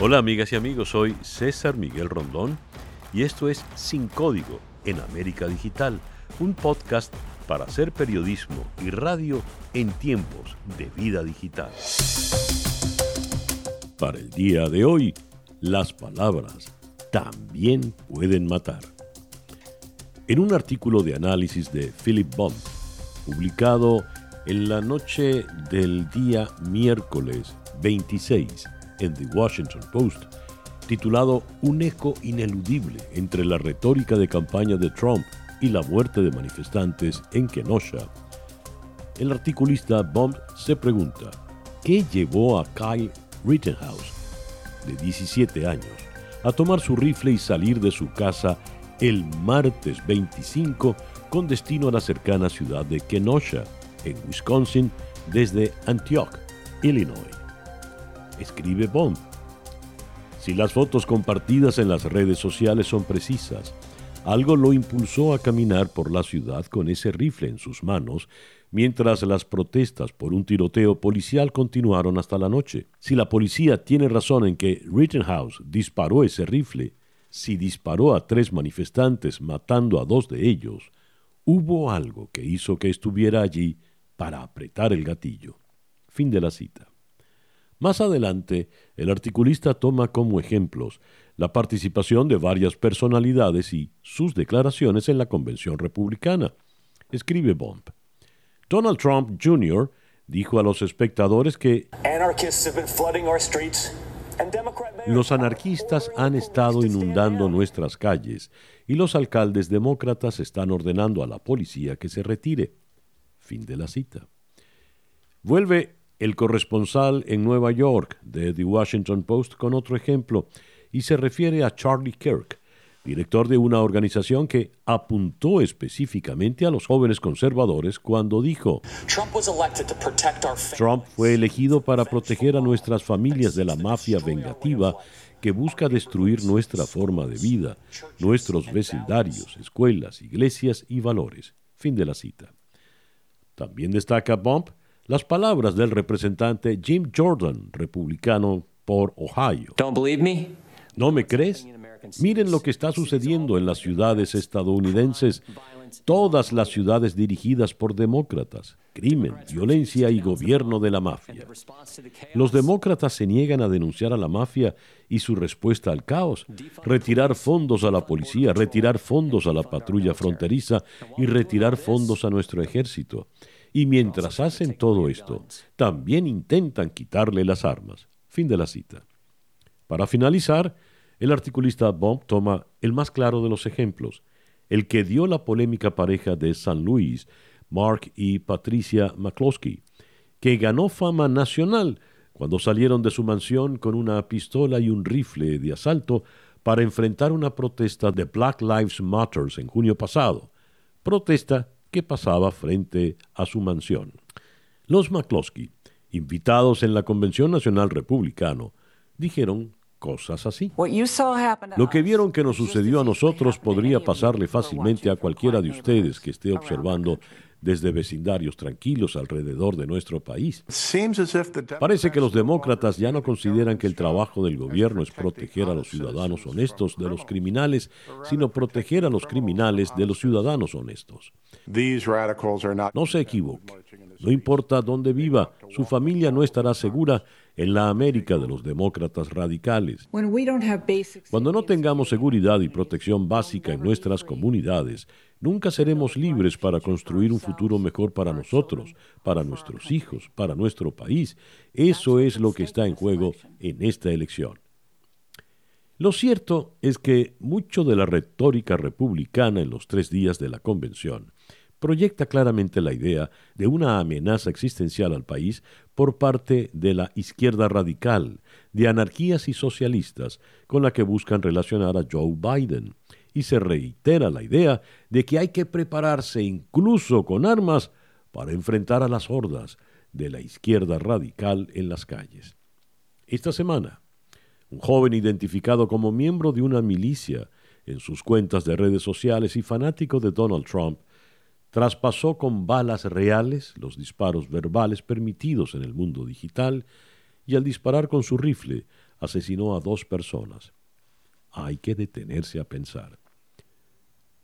Hola amigas y amigos, soy César Miguel Rondón y esto es Sin Código en América Digital, un podcast para hacer periodismo y radio en tiempos de vida digital. Para el día de hoy, las palabras también pueden matar. En un artículo de análisis de Philip Bond, publicado en la noche del día miércoles 26 en The Washington Post, titulado Un eco ineludible entre la retórica de campaña de Trump y la muerte de manifestantes en Kenosha. El articulista Bomb se pregunta, ¿qué llevó a Kyle Rittenhouse, de 17 años, a tomar su rifle y salir de su casa el martes 25 con destino a la cercana ciudad de Kenosha, en Wisconsin, desde Antioch, Illinois? Escribe Bond. Si las fotos compartidas en las redes sociales son precisas, algo lo impulsó a caminar por la ciudad con ese rifle en sus manos, mientras las protestas por un tiroteo policial continuaron hasta la noche. Si la policía tiene razón en que Rittenhouse disparó ese rifle, si disparó a tres manifestantes matando a dos de ellos, hubo algo que hizo que estuviera allí para apretar el gatillo. Fin de la cita. Más adelante, el articulista toma como ejemplos la participación de varias personalidades y sus declaraciones en la Convención Republicana. Escribe Bond. Donald Trump Jr. dijo a los espectadores que los anarquistas han estado inundando nuestras calles y los alcaldes demócratas están ordenando a la policía que se retire. Fin de la cita. Vuelve el corresponsal en Nueva York de The Washington Post con otro ejemplo y se refiere a Charlie Kirk, director de una organización que apuntó específicamente a los jóvenes conservadores cuando dijo, Trump fue elegido para proteger a nuestras familias de la mafia vengativa que busca destruir nuestra forma de vida, nuestros vecindarios, escuelas, iglesias y valores. Fin de la cita. También destaca Bump las palabras del representante Jim Jordan, republicano por Ohio. ¿No me crees? Miren lo que está sucediendo en las ciudades estadounidenses, todas las ciudades dirigidas por demócratas, crimen, violencia y gobierno de la mafia. Los demócratas se niegan a denunciar a la mafia y su respuesta al caos, retirar fondos a la policía, retirar fondos a la patrulla fronteriza y retirar fondos a nuestro ejército. Y mientras hacen todo esto, también intentan quitarle las armas. Fin de la cita. Para finalizar, el articulista Bob toma el más claro de los ejemplos, el que dio la polémica pareja de San Luis, Mark y Patricia McCloskey, que ganó fama nacional cuando salieron de su mansión con una pistola y un rifle de asalto para enfrentar una protesta de Black Lives Matter en junio pasado, protesta que pasaba frente a su mansión. Los McCloskey, invitados en la Convención Nacional Republicano, dijeron cosas así. Lo que vieron que nos sucedió a nosotros podría pasarle fácilmente a cualquiera de ustedes que esté observando desde vecindarios tranquilos alrededor de nuestro país. Parece que los demócratas ya no consideran que el trabajo del gobierno es proteger a los ciudadanos honestos de los criminales, sino proteger a los criminales de los ciudadanos honestos. No se equivoque. No importa dónde viva, su familia no estará segura en la América de los demócratas radicales. Cuando no tengamos seguridad y protección básica en nuestras comunidades, nunca seremos libres para construir un futuro mejor para nosotros, para nuestros hijos, para nuestro país. Eso es lo que está en juego en esta elección. Lo cierto es que mucho de la retórica republicana en los tres días de la convención proyecta claramente la idea de una amenaza existencial al país por parte de la izquierda radical, de anarquías y socialistas, con la que buscan relacionar a Joe Biden. Y se reitera la idea de que hay que prepararse incluso con armas para enfrentar a las hordas de la izquierda radical en las calles. Esta semana, un joven identificado como miembro de una milicia en sus cuentas de redes sociales y fanático de Donald Trump, traspasó con balas reales los disparos verbales permitidos en el mundo digital y al disparar con su rifle asesinó a dos personas. Hay que detenerse a pensar.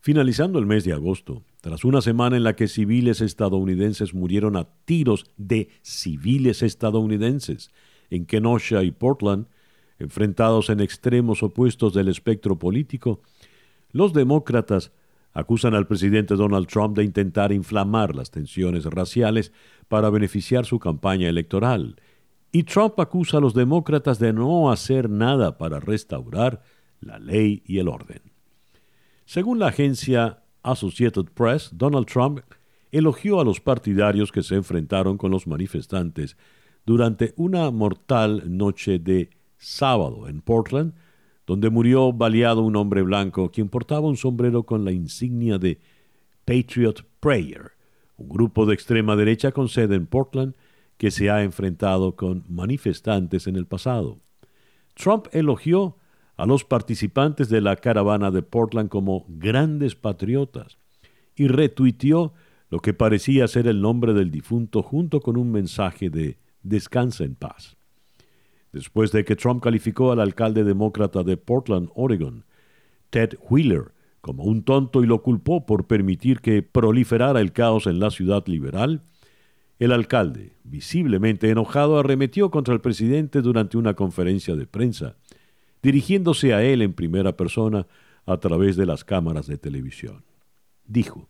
Finalizando el mes de agosto, tras una semana en la que civiles estadounidenses murieron a tiros de civiles estadounidenses en Kenosha y Portland, enfrentados en extremos opuestos del espectro político, los demócratas acusan al presidente Donald Trump de intentar inflamar las tensiones raciales para beneficiar su campaña electoral, y Trump acusa a los demócratas de no hacer nada para restaurar la ley y el orden. Según la agencia Associated Press, Donald Trump elogió a los partidarios que se enfrentaron con los manifestantes durante una mortal noche de sábado en Portland, donde murió baleado un hombre blanco quien portaba un sombrero con la insignia de Patriot Prayer, un grupo de extrema derecha con sede en Portland que se ha enfrentado con manifestantes en el pasado. Trump elogió a los participantes de la caravana de Portland como grandes patriotas y retuiteó lo que parecía ser el nombre del difunto junto con un mensaje de descansa en paz. Después de que Trump calificó al alcalde demócrata de Portland, Oregon, Ted Wheeler, como un tonto y lo culpó por permitir que proliferara el caos en la ciudad liberal, el alcalde, visiblemente enojado, arremetió contra el presidente durante una conferencia de prensa, dirigiéndose a él en primera persona a través de las cámaras de televisión. Dijo,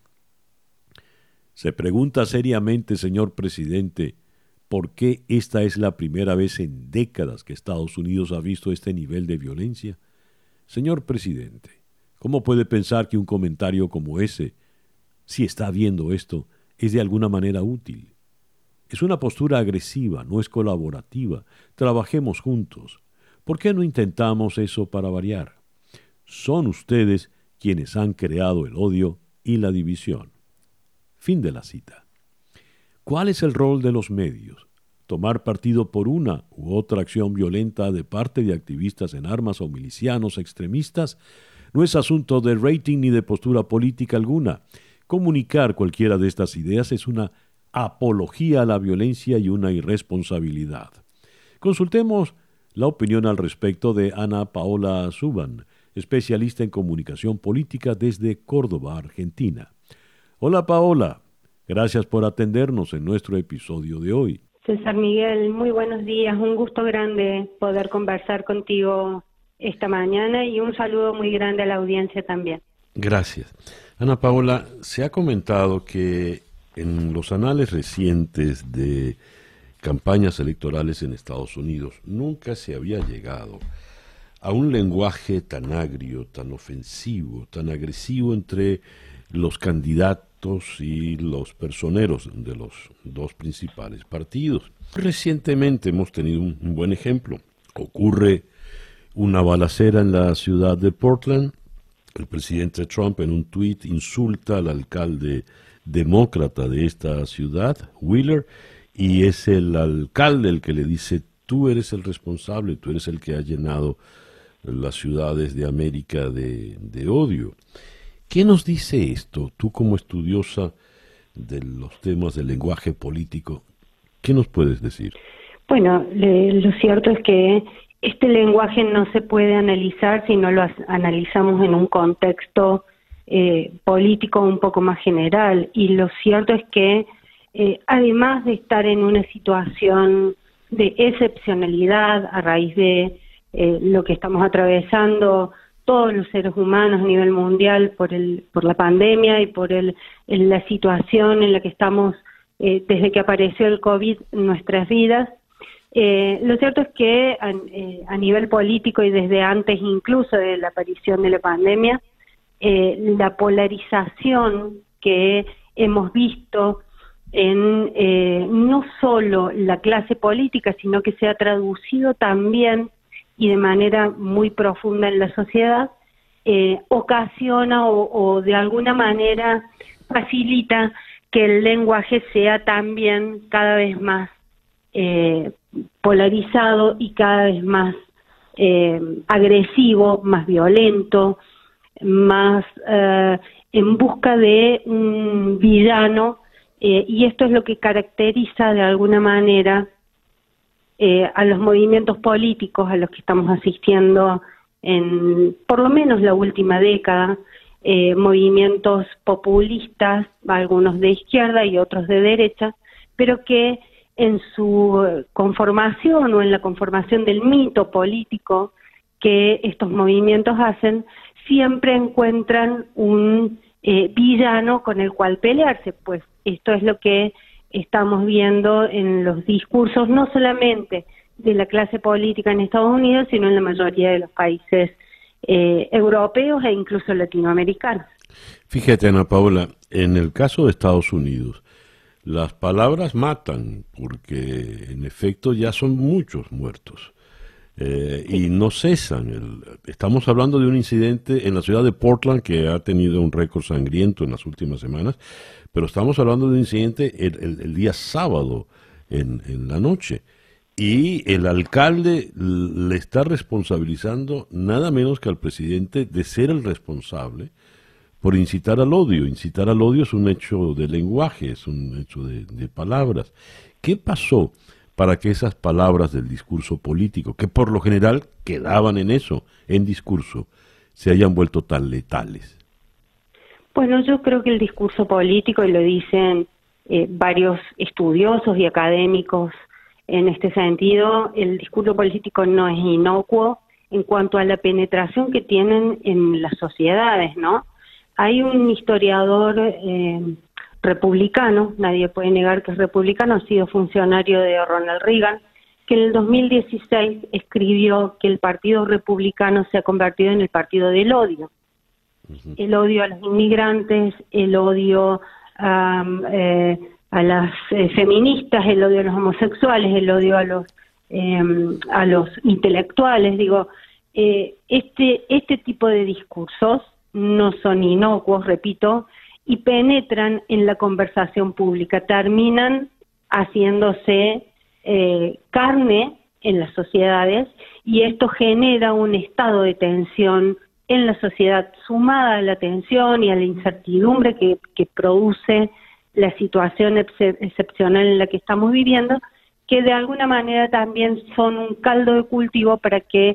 Se pregunta seriamente, señor presidente, por qué esta es la primera vez en décadas que Estados Unidos ha visto este nivel de violencia? Señor presidente, ¿cómo puede pensar que un comentario como ese, si está viendo esto, es de alguna manera útil? Es una postura agresiva, no es colaborativa. Trabajemos juntos. ¿Por qué no intentamos eso para variar? Son ustedes quienes han creado el odio y la división. Fin de la cita. ¿Cuál es el rol de los medios? Tomar partido por una u otra acción violenta de parte de activistas en armas o milicianos extremistas no es asunto de rating ni de postura política alguna. Comunicar cualquiera de estas ideas es una apología a la violencia y una irresponsabilidad. Consultemos la opinión al respecto de Ana Paola Suban, especialista en comunicación política desde Córdoba, Argentina. Hola Paola, Gracias por atendernos en nuestro episodio de hoy. César Miguel, muy buenos días. Un gusto grande poder conversar contigo esta mañana y un saludo muy grande a la audiencia también. Gracias. Ana Paola, se ha comentado que en los anales recientes de campañas electorales en Estados Unidos nunca se había llegado a un lenguaje tan agrio, tan ofensivo, tan agresivo entre los candidatos y los personeros de los dos principales partidos. Recientemente hemos tenido un, buen ejemplo. Ocurre una balacera en la ciudad de Portland. El presidente Trump en un tuit insulta al alcalde demócrata de esta ciudad, Wheeler, y es el alcalde el que le dice, tú eres el responsable, tú eres el que ha llenado las ciudades de América de, de odio. ¿Qué nos dice esto? Tú como estudiosa de los temas del lenguaje político, ¿qué nos puedes decir? Bueno, lo cierto es que este lenguaje no se puede analizar si no lo analizamos en un contexto eh, político un poco más general. Y lo cierto es que eh, además de estar en una situación de excepcionalidad a raíz de eh, lo que estamos atravesando todos los seres humanos a nivel mundial por, el, por la pandemia y por el, la situación en la que estamos eh, desde que apareció el COVID en nuestras vidas. Eh, lo cierto es que eh, a, nivel político y desde antes incluso de la aparición de la pandemia, la polarización que hemos visto en no solo la clase política, sino que se ha traducido también y de manera muy profunda en la sociedad, eh, ocasiona o, de alguna manera facilita que el lenguaje sea también cada vez más eh, polarizado y cada vez más eh, agresivo, más violento, más en busca de un villano, y esto es lo que caracteriza de alguna manera eh, a los movimientos políticos a los que estamos asistiendo en por lo menos la última década, eh, movimientos populistas, algunos de izquierda y otros de derecha, pero que en su conformación o en la conformación del mito político que estos movimientos hacen, siempre encuentran un eh, villano con el cual pelearse, pues esto es lo que estamos viendo en los discursos, no solamente de la clase política en Estados Unidos, sino en la mayoría de los países eh, europeos e incluso latinoamericanos. Fíjate, Ana Paula, en el caso de Estados Unidos, las palabras matan, porque en efecto ya son muchos muertos. Eh, y no cesan. estamos hablando de un incidente en la ciudad de Portland que ha tenido un récord sangriento en las últimas semanas, pero estamos hablando de un incidente el, día sábado en, en, la noche. Y el alcalde le está responsabilizando nada menos que al presidente de ser el responsable por incitar al odio. Incitar al odio es un hecho de lenguaje, es un hecho de, de palabras. ¿Qué pasó? Para que esas palabras del discurso político, que por lo general quedaban en eso, en discurso, se hayan vuelto tan letales? Bueno, yo creo que el discurso político, y lo dicen eh, varios estudiosos y académicos en este sentido, el discurso político no es inocuo en cuanto a la penetración que tienen en las sociedades, ¿no? Hay un historiador eh, republicano, nadie puede negar que es republicano, ha sido funcionario de Ronald Reagan, que en el 2016 escribió que el Partido Republicano se ha convertido en el partido del odio. El odio a los inmigrantes, el odio eh, a las eh, feministas, el odio a los homosexuales, el odio a los em, a los intelectuales. Digo, eh, este este tipo de discursos no son inocuos, repito, y penetran en la conversación pública, terminan haciéndose eh, carne en las sociedades y esto genera un estado de tensión en la sociedad sumada a la tensión y a la incertidumbre que, produce la situación excepcional en la que estamos viviendo, que de alguna manera también son un caldo de cultivo para que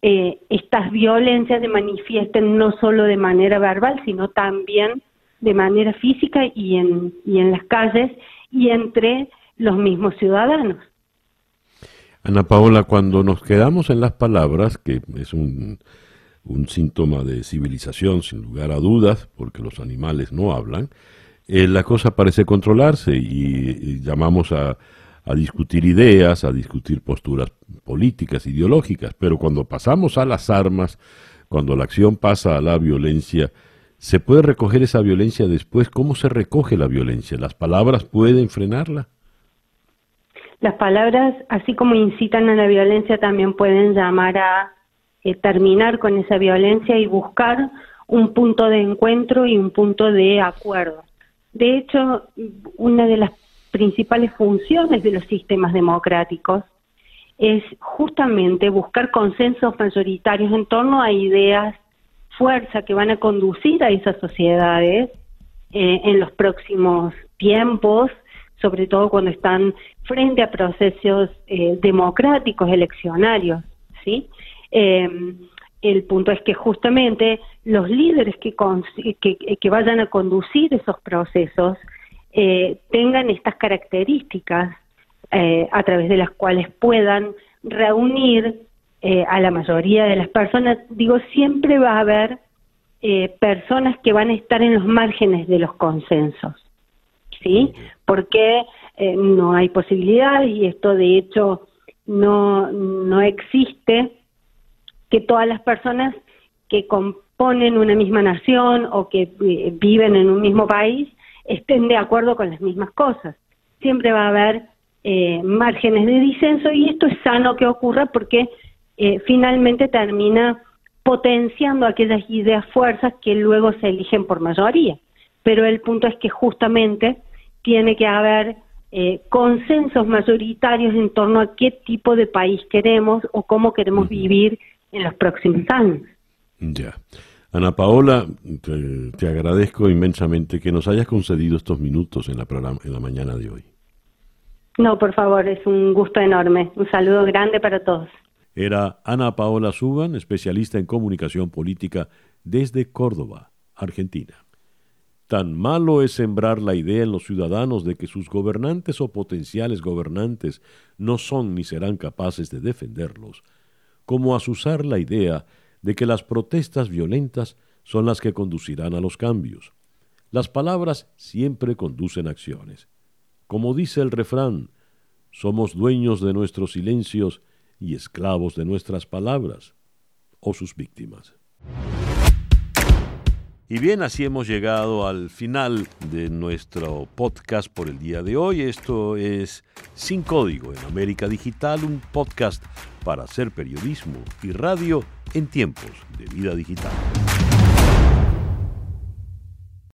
eh, estas violencias se manifiesten no solo de manera verbal, sino también de manera física y en, y en las calles y entre los mismos ciudadanos. Ana Paola, cuando nos quedamos en las palabras, que es un, un síntoma de civilización sin lugar a dudas, porque los animales no hablan, eh, la cosa parece controlarse y, llamamos a, a, discutir ideas, a discutir posturas políticas, ideológicas, pero cuando pasamos a las armas, cuando la acción pasa a la violencia, ¿Se puede recoger esa violencia después? ¿Cómo se recoge la violencia? ¿Las palabras pueden frenarla? Las palabras, así como incitan a la violencia, también pueden llamar a eh, terminar con esa violencia y buscar un punto de encuentro y un punto de acuerdo. De hecho, una de las principales funciones de los sistemas democráticos es justamente buscar consensos mayoritarios en torno a ideas fuerza que van a conducir a esas sociedades eh, en los próximos tiempos, sobre todo cuando están frente a procesos eh, democráticos eleccionarios, ¿sí? Em, el punto es que justamente los líderes que, que, vayan a conducir esos procesos eh, tengan estas características a través de las cuales puedan reunir eh, a la mayoría de las personas, digo, siempre va a haber eh, personas que van a estar en los márgenes de los consensos, ¿sí? Porque eh, no hay posibilidad y esto de hecho no, no existe que todas las personas que componen una misma nación o que viven en un mismo país estén de acuerdo con las mismas cosas. Siempre va a haber márgenes de disenso y esto es sano que ocurra porque eh, finalmente termina potenciando aquellas ideas fuerzas que luego se eligen por mayoría. Pero el punto es que justamente tiene que haber eh, consensos mayoritarios en torno a qué tipo de país queremos o cómo queremos vivir en los próximos años. Ya. Ana Paola, te, agradezco inmensamente que nos hayas concedido estos minutos en la, en la mañana de hoy. No, por favor, es un gusto enorme. Un saludo grande para todos. Era Ana Paola Suban, especialista en comunicación política desde Córdoba, Argentina. Tan malo es sembrar la idea en los ciudadanos de que sus gobernantes o potenciales gobernantes no son ni serán capaces de defenderlos, como asusar la idea de que las protestas violentas son las que conducirán a los cambios. Las palabras siempre conducen acciones. Como dice el refrán, somos dueños de nuestros silencios y esclavos de nuestras palabras o sus víctimas. Y bien, así hemos llegado al final de nuestro podcast por el día de hoy. Esto es Sin Código en América Digital, un podcast para hacer periodismo y radio en tiempos de vida digital.